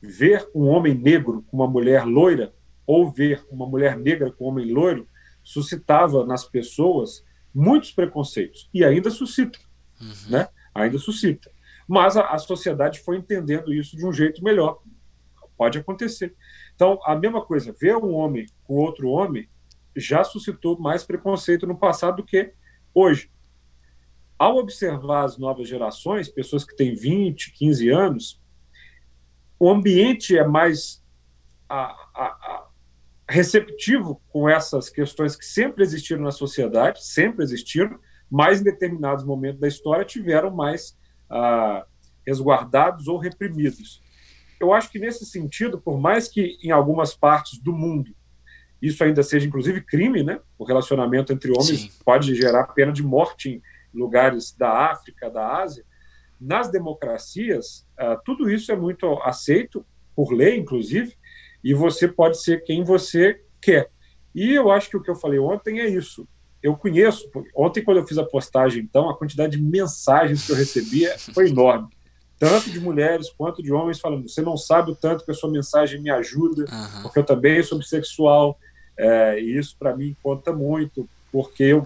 ver um homem negro com uma mulher loira ou ver uma mulher negra com um homem loiro suscitava nas pessoas muitos preconceitos e ainda suscita, uhum. né? Ainda suscita. Mas a, a sociedade foi entendendo isso de um jeito melhor. Pode acontecer. Então, a mesma coisa, ver um homem com outro homem já suscitou mais preconceito no passado do que hoje. Ao observar as novas gerações, pessoas que têm 20, 15 anos, o ambiente é mais a, a, a receptivo com essas questões que sempre existiram na sociedade, sempre existiram, mas em determinados momentos da história tiveram mais ah, resguardados ou reprimidos. Eu acho que nesse sentido, por mais que em algumas partes do mundo isso ainda seja inclusive crime, né? O relacionamento entre homens Sim. pode gerar pena de morte em lugares da África, da Ásia. Nas democracias, uh, tudo isso é muito aceito por lei, inclusive, e você pode ser quem você quer. E eu acho que o que eu falei ontem é isso eu conheço. Ontem, quando eu fiz a postagem, então, a quantidade de mensagens que eu recebia foi enorme. Tanto de mulheres quanto de homens falando: você não sabe o tanto que a sua mensagem me ajuda, uhum. porque eu também sou bissexual, é, e isso para mim conta muito, porque eu.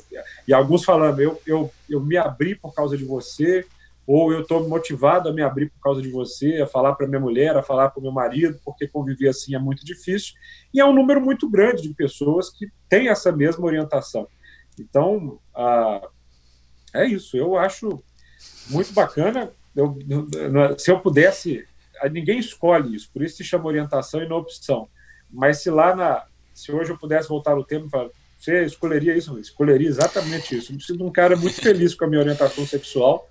E alguns falando: eu, eu, eu me abri por causa de você, ou eu estou motivado a me abrir por causa de você, a falar para minha mulher, a falar para o meu marido, porque conviver assim é muito difícil. E é um número muito grande de pessoas que têm essa mesma orientação. Então, ah, é isso. Eu acho muito bacana. Eu, se eu pudesse, ninguém escolhe isso, por isso se chama orientação e não opção. Mas se lá na, se hoje eu pudesse voltar no tempo, Você escolheria isso? Escolheria exatamente isso. Eu um cara muito feliz com a minha orientação sexual.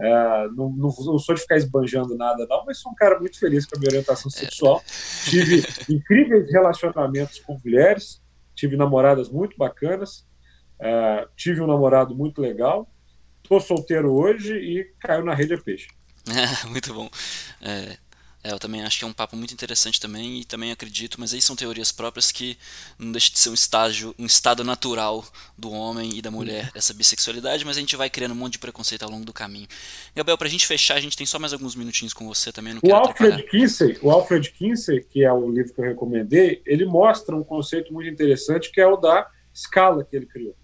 É, não, não, não, sou de ficar esbanjando nada, não, mas sou um cara muito feliz com a minha orientação sexual. Tive incríveis relacionamentos com mulheres, tive namoradas muito bacanas, é, tive um namorado muito legal, estou solteiro hoje e caiu na rede a peixe. muito bom. É, é, eu também acho que é um papo muito interessante também e também acredito, mas aí são teorias próprias que não deixa de ser um estágio, um estado natural do homem e da mulher, essa bissexualidade, mas a gente vai criando um monte de preconceito ao longo do caminho. Gabriel, pra gente fechar, a gente tem só mais alguns minutinhos com você também. o Alfred Kinsey, o Alfred Kinsey, que é o livro que eu recomendei, ele mostra um conceito muito interessante que é o da escala que ele criou.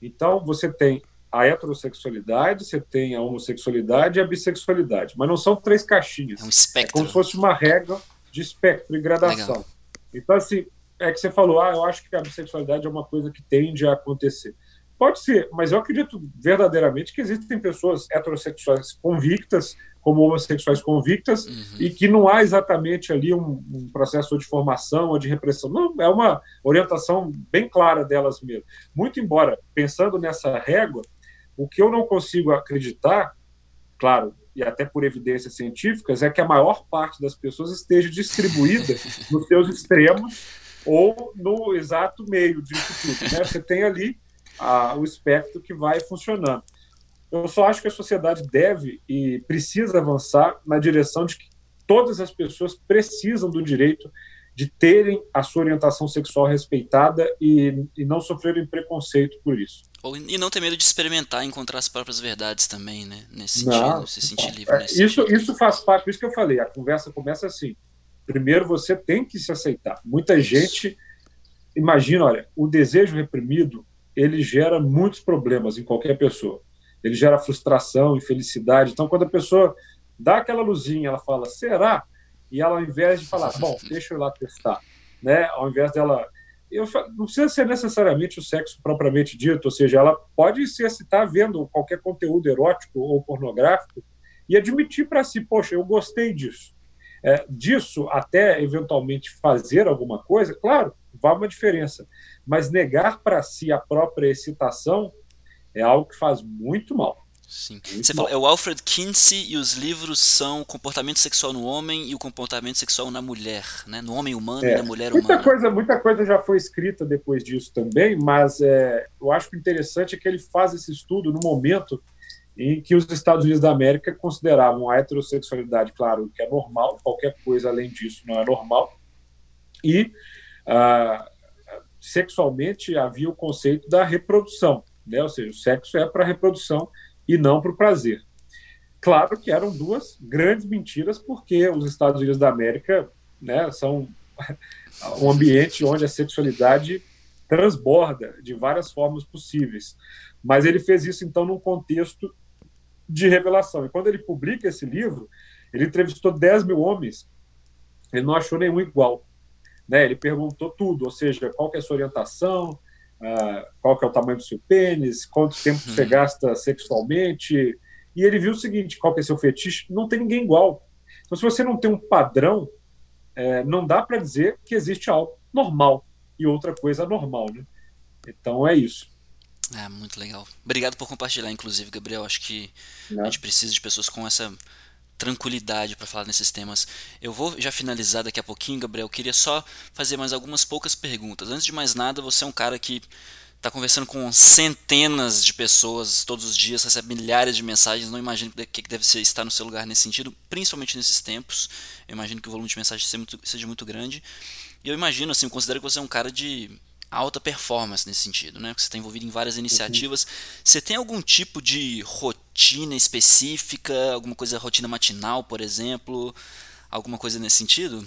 Então, você tem a heterossexualidade, você tem a homossexualidade e a bissexualidade. Mas não são três caixinhas. É um espectro. É como se fosse uma regra de espectro e gradação. Legal. Então, assim, é que você falou, ah, eu acho que a bissexualidade é uma coisa que tende a acontecer. Pode ser, mas eu acredito verdadeiramente que existem pessoas heterossexuais convictas, como homossexuais convictas, uhum. e que não há exatamente ali um, um, processo de formação ou de repressão. Não, é uma orientação bem clara delas mesmo. Muito embora, pensando nessa régua, o que eu não consigo acreditar, claro, e até por evidências científicas, é que a maior parte das pessoas esteja distribuída nos seus extremos ou no exato meio disso tudo. Né? Você tem ali a, o espectro que vai funcionando. Eu só acho que a sociedade deve e precisa avançar na direção de que todas as pessoas precisam do direito de terem a sua orientação sexual respeitada e, e não sofrerem preconceito por isso. Ou, e não ter medo de experimentar e encontrar as próprias verdades também, né? Nesse sentido, não, se sentir livre. É, isso, isso faz parte, por isso que eu falei, a conversa começa assim. Primeiro você tem que se aceitar. Muita isso. gente imagina, olha, o desejo reprimido ele gera muitos problemas em qualquer pessoa. Ele gera frustração, infelicidade. Então, quando a pessoa dá aquela luzinha, ela fala, será? E ela, ao invés de falar, bom, deixa eu ir lá testar, né? Ao invés dela. Eu, não precisa ser necessariamente o sexo propriamente dito, ou seja, ela pode se excitar vendo qualquer conteúdo erótico ou pornográfico e admitir para si, poxa, eu gostei disso. É, disso até eventualmente fazer alguma coisa, claro, vai uma diferença. Mas negar para si a própria excitação é algo que faz muito mal. Sim. Você falou, é o Alfred Kinsey e os livros são o comportamento sexual no homem e o comportamento sexual na mulher, né? No homem humano é. e na mulher muita humana. Coisa, muita coisa já foi escrita depois disso também, mas é, eu acho que o interessante é que ele faz esse estudo no momento em que os Estados Unidos da América consideravam a heterossexualidade, claro, que é normal, qualquer coisa além disso não é normal, e ah, sexualmente havia o conceito da reprodução, né? ou seja, o sexo é para reprodução e não para o prazer. Claro que eram duas grandes mentiras, porque os Estados Unidos da América né, são um ambiente onde a sexualidade transborda de várias formas possíveis. Mas ele fez isso, então, num contexto de revelação. E quando ele publica esse livro, ele entrevistou 10 mil homens, ele não achou nenhum igual. Né? Ele perguntou tudo, ou seja, qual é a sua orientação, uh, qual que é o tamanho do seu pênis, quanto tempo uhum. você gasta sexualmente. E ele viu o seguinte: qual que é seu fetiche? Não tem ninguém igual. Então, se você não tem um padrão, é, não dá para dizer que existe algo normal e outra coisa normal, né? Então é isso. É, muito legal. Obrigado por compartilhar, inclusive, Gabriel. Acho que a gente precisa de pessoas com essa tranquilidade para falar nesses temas. Eu vou já finalizar daqui a pouquinho, Gabriel. Eu queria só fazer mais algumas poucas perguntas. Antes de mais nada, você é um cara que está conversando com centenas de pessoas todos os dias, recebe milhares de mensagens. Não imagino o que deve ser estar no seu lugar nesse sentido, principalmente nesses tempos. Eu imagino que o volume de mensagens seja muito, seja muito grande. E eu imagino, assim, considero que você é um cara de alta performance nesse sentido, né? Você está envolvido em várias iniciativas. Uhum. Você tem algum tipo de rotina específica, alguma coisa rotina matinal, por exemplo, alguma coisa nesse sentido?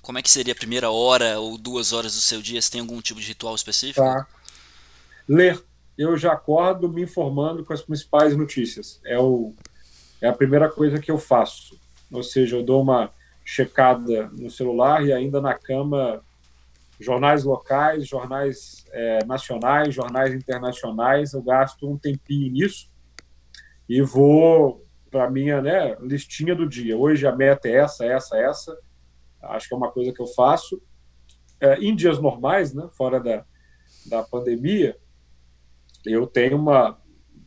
Como é que seria a primeira hora ou duas horas do seu dia? Você tem algum tipo de ritual específico? Tá. Ler. Eu já acordo me informando com as principais notícias. É, o, é a primeira coisa que eu faço. Ou seja, eu dou uma checada no celular e ainda na cama jornais locais, jornais é, nacionais, jornais internacionais. Eu gasto um tempinho nisso e vou para a minha né, listinha do dia. Hoje a meta é essa, essa, essa. Acho que é uma coisa que eu faço. É, em dias normais, né, fora da, da pandemia, eu tenho uma,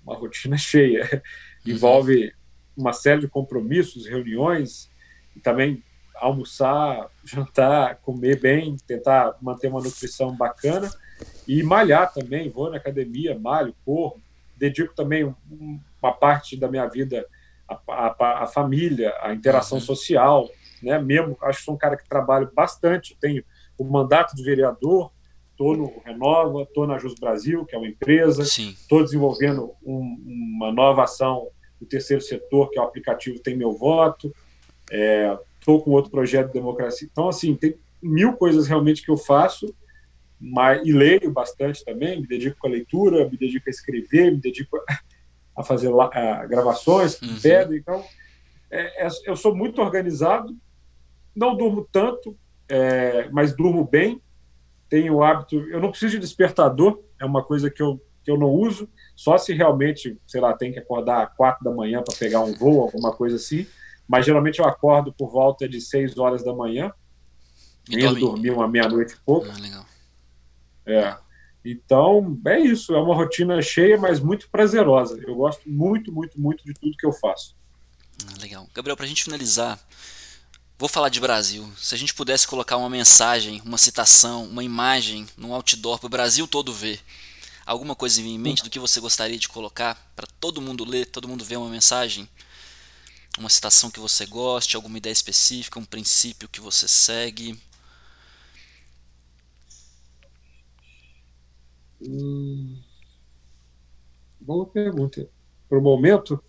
uma rotina cheia. Envolve uma série de compromissos, reuniões, e também almoçar, jantar, comer bem, tentar manter uma nutrição bacana e malhar também. Vou na academia, malho, corro, dedico também uma parte da minha vida à, à, à família, à interação uhum. social, né? Mesmo, acho que sou um cara que trabalho bastante, tenho o mandato de vereador, estou no Renova, estou na Jus Brasil, que é uma empresa, estou desenvolvendo um, uma nova ação do terceiro setor, que é o aplicativo Tem Meu Voto, estou com outro projeto de democracia. Então, assim, tem mil coisas realmente que eu faço, mas, e leio bastante também, me dedico à leitura, me dedico a escrever, me dedico a fazer a, gravações, uhum. então é, é, eu sou muito organizado, não durmo tanto, é, mas durmo bem, tenho o hábito, eu não preciso de despertador, é uma coisa que eu, que eu não uso, só se realmente, sei lá, tem que acordar às quatro da manhã para pegar um voo, alguma coisa assim, mas geralmente eu acordo por volta de seis horas da manhã, e indo dormir uma meia-noite e pouco. Ah, legal. É. Então, é isso, é uma rotina cheia, mas muito prazerosa. Eu gosto muito, muito, muito de tudo que eu faço. Ah, legal. Gabriel, para a gente finalizar, Vou falar de Brasil. Se a gente pudesse colocar uma mensagem, uma citação, uma imagem num outdoor para o Brasil todo ver, alguma coisa em mente do que você gostaria de colocar para todo mundo ler, todo mundo ver uma mensagem? Uma citação que você goste, alguma ideia específica, um princípio que você segue? Hum, boa pergunta. Para o momento,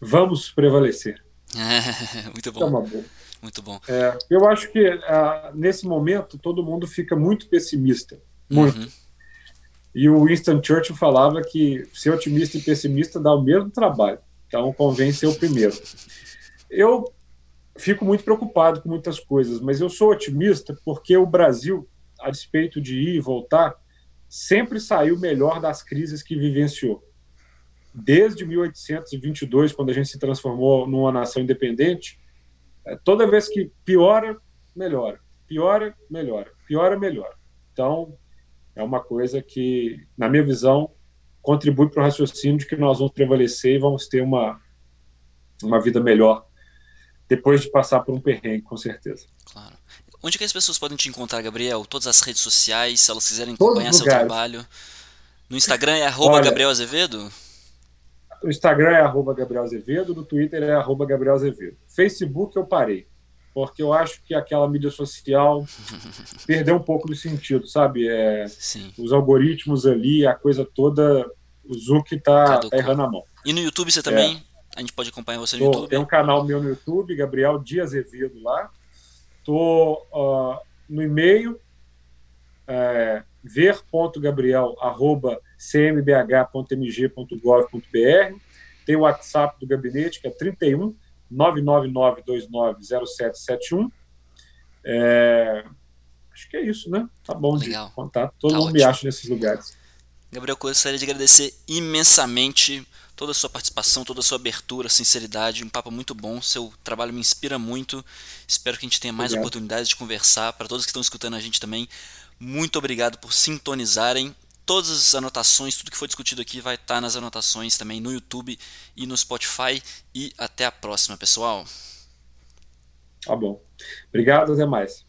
vamos prevalecer. muito bom. É muito bom. É, eu acho que uh, nesse momento todo mundo fica muito pessimista. Muito. Uhum. E o Winston Churchill falava que ser otimista e pessimista dá o mesmo trabalho. Então convém ser o primeiro. Eu fico muito preocupado com muitas coisas, mas eu sou otimista porque o Brasil, a despeito de ir e voltar, sempre saiu melhor das crises que vivenciou desde 1822, quando a gente se transformou numa nação independente, é, toda vez que piora, melhora, piora, melhora, piora, melhora. Então, é uma coisa que, na minha visão, contribui para o raciocínio de que nós vamos prevalecer e vamos ter uma, uma vida melhor depois de passar por um perrengue, com certeza. Claro. Onde que as pessoas podem te encontrar, Gabriel? Todas as redes sociais, se elas quiserem acompanhar seu trabalho. No Instagram é arroba Olha, Gabriel Azevedo? O Instagram é arroba Gabriel Azevedo, no Twitter é arroba Gabriel Azevedo. Facebook eu parei, porque eu acho que aquela mídia social perdeu um pouco do sentido, sabe? É, os algoritmos ali, a coisa toda, o Zuc tá, tá errando a mão. E no YouTube você também? É. A gente pode acompanhar você no Tô, YouTube? Tem um canal meu no YouTube, Gabriel Dias Azevedo lá. Tô uh, no e-mail, é, ver.gabriel.cmbh.mg.gov.br. Tem o WhatsApp do gabinete, que é 31 999290771. É, acho que é isso, né? Tá bom Legal. de contar. Todo tá mundo ótimo. me acha nesses lugares. Gabriel, gostaria de agradecer imensamente toda a sua participação, toda a sua abertura, sinceridade, um papo muito bom. Seu trabalho me inspira muito. Espero que a gente tenha mais Obrigado. oportunidades de conversar. Para todos que estão escutando a gente também, muito obrigado por sintonizarem. Todas as anotações, tudo que foi discutido aqui vai estar nas anotações também no YouTube e no Spotify. E até a próxima, pessoal. Tá bom. Obrigado, até mais.